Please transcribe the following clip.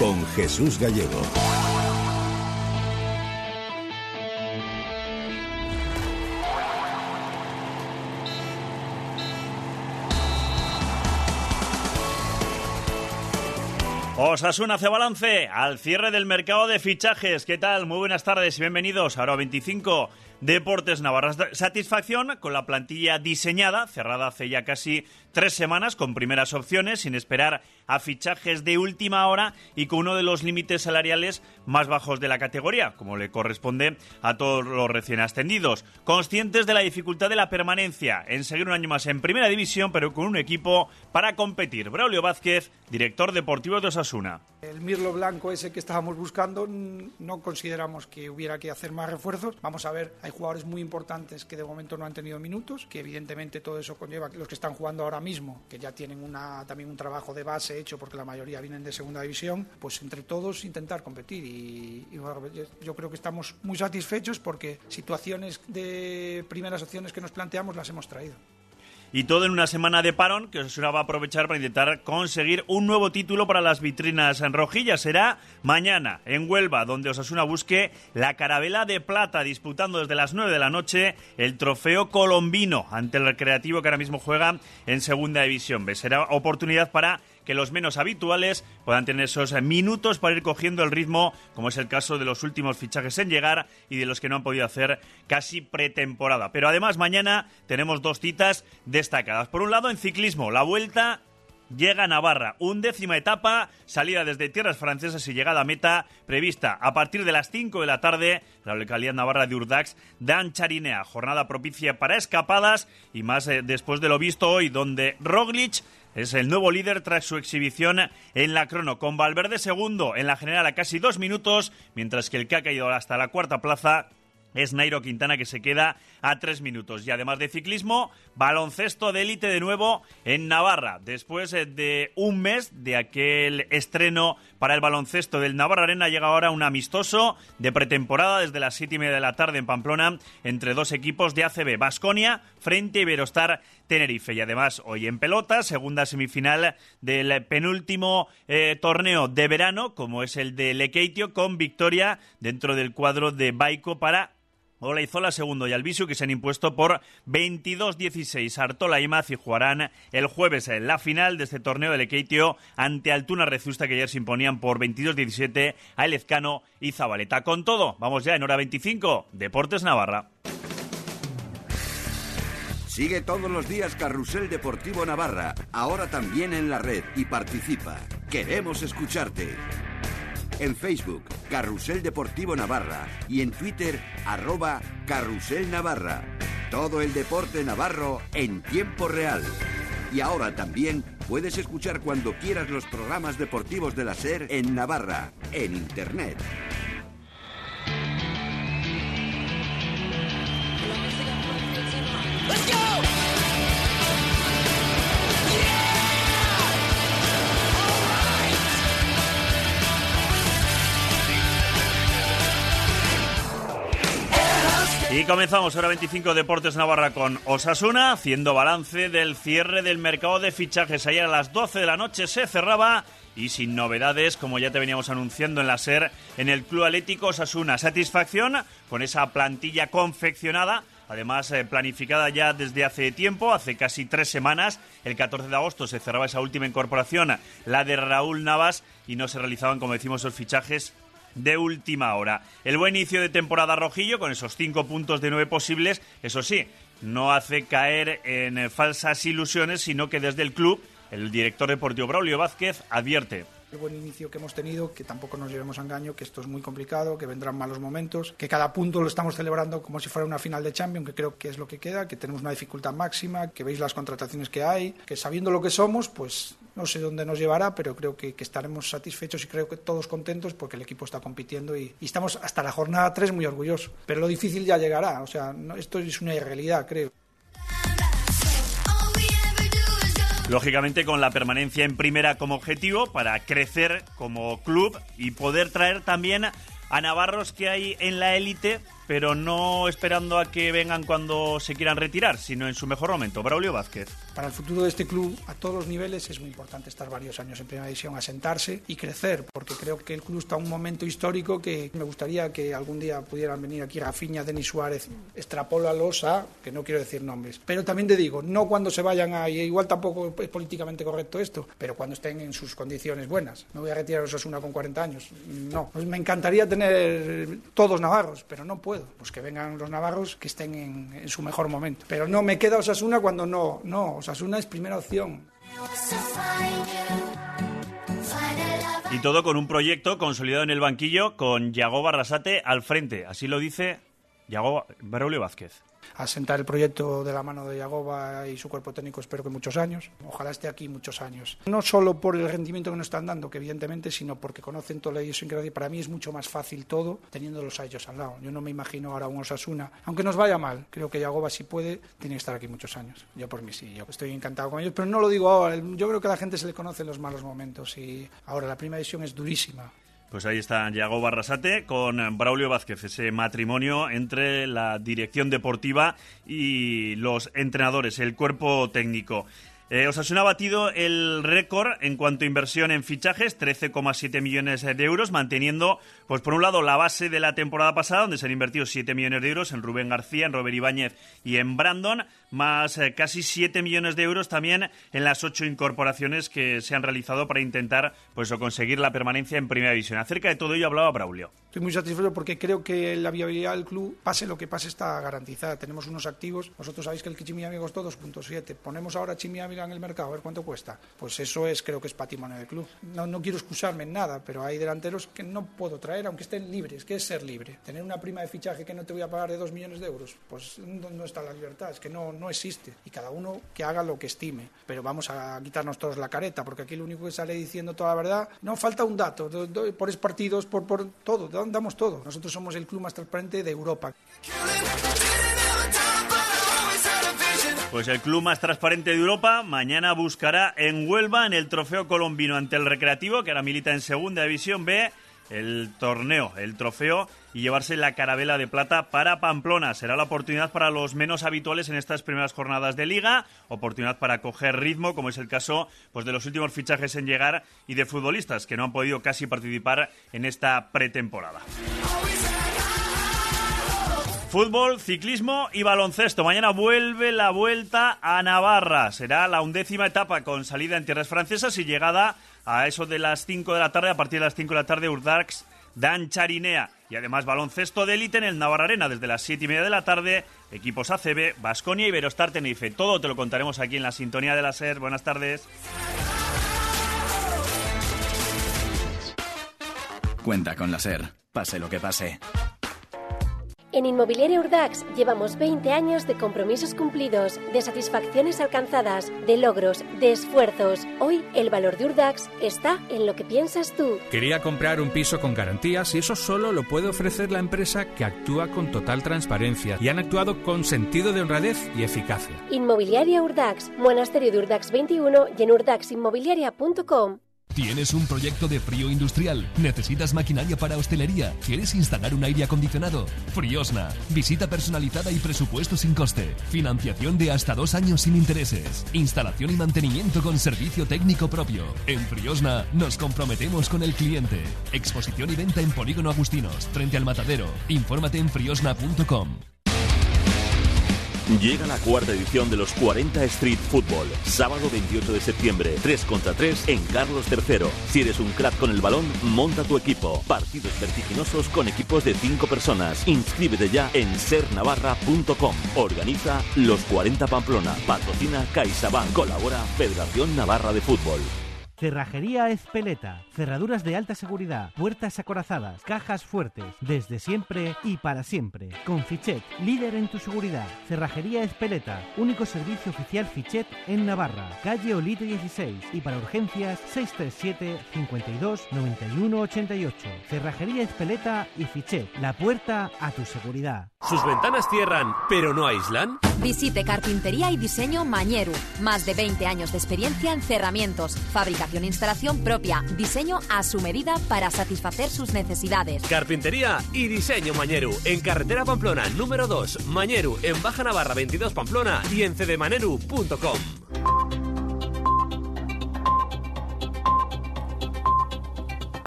con Jesús Gallego. Osasuna hace balance al cierre del mercado de fichajes. ¿Qué tal? Muy buenas tardes y bienvenidos. Ahora 25 Deportes Navarra. Satisfacción con la plantilla diseñada, cerrada hace ya casi tres semanas, con primeras opciones, sin esperar a fichajes de última hora y con uno de los límites salariales más bajos de la categoría, como le corresponde a todos los recién ascendidos. Conscientes de la dificultad de la permanencia en seguir un año más en primera división, pero con un equipo para competir. Braulio Vázquez, director deportivo de Osasuna. El Mirlo Blanco ese que estábamos buscando, no consideramos que hubiera que hacer más refuerzos. Vamos a ver, hay jugadores muy importantes que de momento no han tenido minutos, que evidentemente todo eso conlleva que los que están jugando ahora mismo, que ya tienen una, también un trabajo de base hecho porque la mayoría vienen de segunda división, pues entre todos intentar competir. Y, yo creo que estamos muy satisfechos porque situaciones de primeras opciones que nos planteamos las hemos traído. Y todo en una semana de parón que Osasuna va a aprovechar para intentar conseguir un nuevo título para las vitrinas en rojillas. Será mañana en Huelva, donde Osasuna busque la carabela de plata, disputando desde las 9 de la noche el trofeo colombino ante el recreativo que ahora mismo juega en segunda división. Será oportunidad para que los menos habituales puedan tener esos minutos para ir cogiendo el ritmo, como es el caso de los últimos fichajes en llegar y de los que no han podido hacer casi pretemporada. Pero además mañana tenemos dos citas destacadas. Por un lado, en ciclismo, la vuelta llega a Navarra. Undécima etapa, salida desde tierras francesas y llegada a meta prevista a partir de las 5 de la tarde. La localidad navarra de Urdax, Dan Charinea. Jornada propicia para escapadas y más eh, después de lo visto hoy, donde Roglic es el nuevo líder tras su exhibición en la crono, con Valverde segundo en la general a casi dos minutos, mientras que el que ha caído hasta la cuarta plaza es Nairo Quintana que se queda a tres minutos. Y además de ciclismo, baloncesto de élite de nuevo en Navarra. Después eh, de un mes de aquel estreno para el baloncesto del Navarra Arena, llega ahora un amistoso de pretemporada desde las siete y media de la tarde en Pamplona entre dos equipos de ACB, Basconia frente a Iberostar Tenerife. Y además, hoy en pelota, segunda semifinal del penúltimo eh, torneo de verano, como es el de Lekeitio, con victoria dentro del cuadro de Baico para Olaizola segundo y Albisu que se han impuesto por 22-16. Artola y Mazi jugarán el jueves en la final de este torneo del Ekeitio ante Altuna Rezusta que ayer se imponían por 22-17 a Elezcano y Zabaleta. Con todo, vamos ya en hora 25, Deportes Navarra. Sigue todos los días Carrusel Deportivo Navarra, ahora también en la red y participa. Queremos escucharte en Facebook Carrusel Deportivo Navarra y en Twitter arroba Carrusel Navarra. Todo el deporte navarro en tiempo real. Y ahora también puedes escuchar cuando quieras los programas deportivos de la SER en Navarra, en Internet. Comenzamos hora 25 Deportes Navarra con Osasuna, haciendo balance del cierre del mercado de fichajes. Ayer a las 12 de la noche se cerraba y sin novedades, como ya te veníamos anunciando en la SER, en el Club Atlético Osasuna. Satisfacción con esa plantilla confeccionada además eh, planificada ya desde hace tiempo, hace casi tres semanas. El 14 de agosto se cerraba esa última incorporación, la de Raúl Navas, y no se realizaban, como decimos, los fichajes de última hora. El buen inicio de temporada rojillo, con esos cinco puntos de nueve posibles, eso sí, no hace caer en falsas ilusiones, sino que desde el club, el director deportivo Braulio Vázquez advierte el buen inicio que hemos tenido, que tampoco nos llevemos a engaño, que esto es muy complicado, que vendrán malos momentos, que cada punto lo estamos celebrando como si fuera una final de Champions, que creo que es lo que queda, que tenemos una dificultad máxima, que veis las contrataciones que hay, que sabiendo lo que somos, pues no sé dónde nos llevará, pero creo que, estaremos satisfechos y creo que todos contentos porque el equipo está compitiendo y, estamos hasta la jornada 3 muy orgullosos. Pero lo difícil ya llegará, o sea, esto es una irrealidad, creo. Lógicamente con la permanencia en primera como objetivo para crecer como club y poder traer también a navarros que hay en la élite pero no esperando a que vengan cuando se quieran retirar, sino en su mejor momento. Braulio Vázquez. Para el futuro de este club, a todos los niveles, es muy importante estar varios años en primera división, asentarse y crecer, porque creo que el club está en un momento histórico que me gustaría que algún día pudieran venir aquí Rafinha, Denis Suárez, extrapólalos a, que no quiero decir nombres. Pero también te digo, no cuando se vayan a, igual tampoco es políticamente correcto esto, pero cuando estén en sus condiciones buenas. No voy a retirar a Osasuna con 40 años, no. Pues me encantaría tener todos navarros, pero no puedo. Pues que vengan los navarros que estén en, su mejor momento. Pero no me queda Osasuna cuando no, no, Osasuna es primera opción. Y todo con un proyecto consolidado en el banquillo con Yago Barrasate al frente. Así lo dice Yago Braulio Vázquez asentar el proyecto de la mano de Yagoba y su cuerpo técnico espero que muchos años. Ojalá esté aquí muchos años. No solo por el rendimiento que nos están dando, que evidentemente, sino porque conocen toda la idiosincrasia. Para mí es mucho más fácil todo teniéndolos a ellos al lado. Yo no me imagino ahora un Osasuna, aunque nos vaya mal, creo que Yagoba si puede, tiene que estar aquí muchos años. Yo por mí sí, yo estoy encantado con ellos, pero no lo digo ahora. Yo creo que a la gente se le conoce los malos momentos y ahora la primera edición es durísima. Pues ahí está Yago Barrasate con Braulio Vázquez, ese matrimonio entre la dirección deportiva y los entrenadores, el cuerpo técnico. Eh, Osasuna ha batido el récord en cuanto a inversión en fichajes, 13,7 millones de euros, manteniendo, pues por un lado, la base de la temporada pasada, donde se han invertido 7 millones de euros en Rubén García, en Robert Ibáñez y en Brandon, más eh, casi 7 millones de euros también en las ocho incorporaciones que se han realizado para intentar pues, conseguir la permanencia en Primera División. Acerca de todo ello hablaba Braulio. Estoy muy satisfecho porque creo que la viabilidad del club, pase lo que pase, está garantizada. Tenemos unos activos. Vosotros sabéis que el Chimiami costó 2.7. Ponemos ahora Chimiami en el mercado, a ver cuánto cuesta. Pues eso es, creo que es patrimonio del club. No, no quiero excusarme en nada, pero hay delanteros que no puedo traer, aunque estén libres. ¿Qué es ser libre? Tener una prima de fichaje que no te voy a pagar de 2 millones de euros. Pues no, está la libertad, es que no, no existe. Y cada uno que haga lo que estime. Pero vamos a quitarnos todos la careta, porque aquí lo único que sale diciendo toda la verdad, no falta un dato, por partidos, por, por todo damos todo. Nosotros somos el club más transparente de Europa. Pues el club más transparente de Europa mañana buscará en Huelva, en el trofeo colombino ante el Recreativo, que ahora milita en Segunda División B, el torneo, el trofeo y llevarse la carabela de plata para Pamplona. Será la oportunidad para los menos habituales en estas primeras jornadas de liga, oportunidad para coger ritmo, como es el caso pues, de los últimos fichajes en llegar y de futbolistas que no han podido casi participar en esta pretemporada. Fútbol, ciclismo y baloncesto. Mañana vuelve la vuelta a Navarra. Será la undécima etapa con salida en tierras francesas y llegada a eso de las 5 de la tarde, a partir de las 5 de la tarde, Urdax Dan Charinea. Y además baloncesto de élite en el Navarra Arena desde las 7 y media de la tarde. Equipos ACB, Basconia y Verostar Tenerife. Todo te lo contaremos aquí en la sintonía de la SER. Buenas tardes. Cuenta con la SER. Pase lo que pase. En Inmobiliaria Urdax llevamos 20 años de compromisos cumplidos, de satisfacciones alcanzadas, de logros, de esfuerzos. Hoy el valor de Urdax está en lo que piensas tú. Quería comprar un piso con garantías y eso solo lo puede ofrecer la empresa que actúa con total transparencia y han actuado con sentido de honradez y eficacia. Inmobiliaria Urdax, Monasterio de Urdax 21 y en urdaxinmobiliaria.com. ¿Tienes un proyecto de frío industrial? ¿Necesitas maquinaria para hostelería? ¿Quieres instalar un aire acondicionado? Friosna. Visita personalizada y presupuesto sin coste. Financiación de hasta dos años sin intereses. Instalación y mantenimiento con servicio técnico propio. En Friosna nos comprometemos con el cliente. Exposición y venta en Polígono Agustinos, frente al Matadero. Infórmate en friosna.com. Llega la cuarta edición de los 40 Street Football, sábado 28 de septiembre, 3 contra 3 en Carlos III. Si eres un crack con el balón, monta tu equipo. Partidos vertiginosos con equipos de 5 personas. Inscríbete ya en sernavarra.com. Organiza los 40 Pamplona. Patrocina CaixaBank. Colabora Federación Navarra de Fútbol. Cerrajería Espeleta. Cerraduras de alta seguridad, puertas acorazadas, cajas fuertes, desde siempre y para siempre. Con Fichet, líder en tu seguridad. Cerrajería Espeleta, único servicio oficial Fichet en Navarra. Calle Olite 16 y para urgencias 637 52 91 88. Cerrajería Espeleta y Fichet, la puerta a tu seguridad. ¿Sus ventanas cierran, pero no aíslan? Visite Carpintería y Diseño Mañeru. Más de 20 años de experiencia en cerramientos, fabricación e instalación propia, diseño a su medida para satisfacer sus necesidades. Carpintería y diseño Mañeru, en carretera Pamplona número 2, Mañeru, en Baja Navarra 22 Pamplona y en cdemaneru.com.